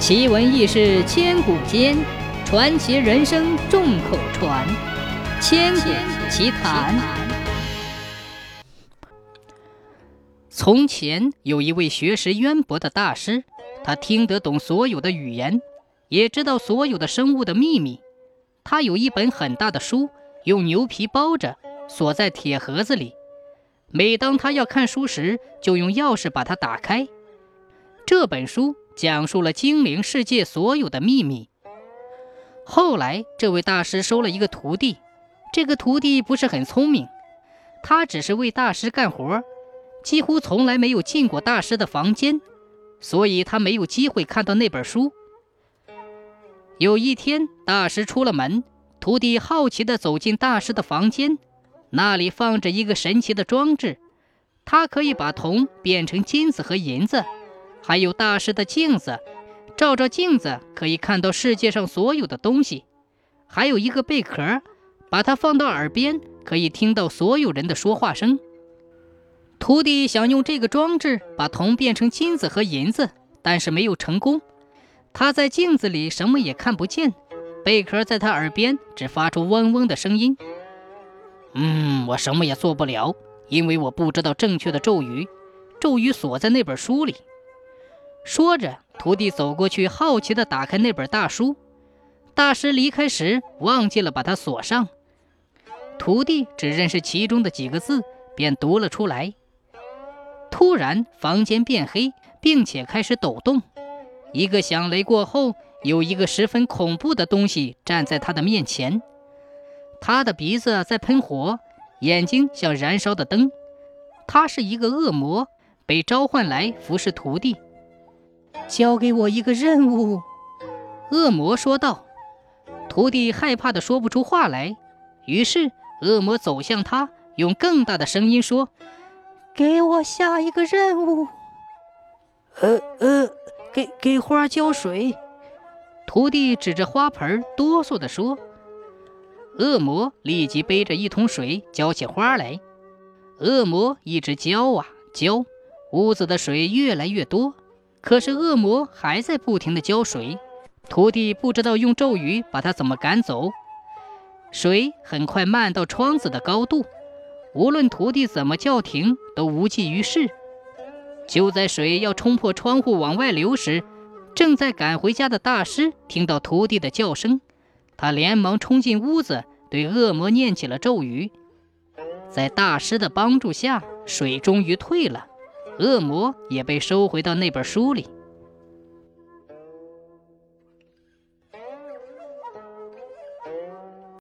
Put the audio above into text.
奇闻异事千古间，传奇人生众口传。千古奇谈。从前有一位学识渊博的大师，他听得懂所有的语言，也知道所有的生物的秘密。他有一本很大的书，用牛皮包着，锁在铁盒子里。每当他要看书时，就用钥匙把它打开。这本书。讲述了精灵世界所有的秘密。后来，这位大师收了一个徒弟，这个徒弟不是很聪明，他只是为大师干活，几乎从来没有进过大师的房间，所以他没有机会看到那本书。有一天，大师出了门，徒弟好奇地走进大师的房间，那里放着一个神奇的装置，它可以把铜变成金子和银子。还有大师的镜子，照照镜子可以看到世界上所有的东西。还有一个贝壳，把它放到耳边可以听到所有人的说话声。徒弟想用这个装置把铜变成金子和银子，但是没有成功。他在镜子里什么也看不见，贝壳在他耳边只发出嗡嗡的声音。嗯，我什么也做不了，因为我不知道正确的咒语。咒语锁在那本书里。说着，徒弟走过去，好奇地打开那本大书。大师离开时忘记了把它锁上，徒弟只认识其中的几个字，便读了出来。突然，房间变黑，并且开始抖动。一个响雷过后，有一个十分恐怖的东西站在他的面前。他的鼻子在喷火，眼睛像燃烧的灯。他是一个恶魔，被召唤来服侍徒弟。交给我一个任务，恶魔说道。徒弟害怕的说不出话来，于是恶魔走向他，用更大的声音说：“给我下一个任务。”呃呃，给给花浇水。徒弟指着花盆，哆嗦地说。恶魔立即背着一桶水浇起花来。恶魔一直浇啊浇，屋子的水越来越多。可是恶魔还在不停地浇水，徒弟不知道用咒语把他怎么赶走。水很快漫到窗子的高度，无论徒弟怎么叫停，都无济于事。就在水要冲破窗户往外流时，正在赶回家的大师听到徒弟的叫声，他连忙冲进屋子，对恶魔念起了咒语。在大师的帮助下，水终于退了。恶魔也被收回到那本书里。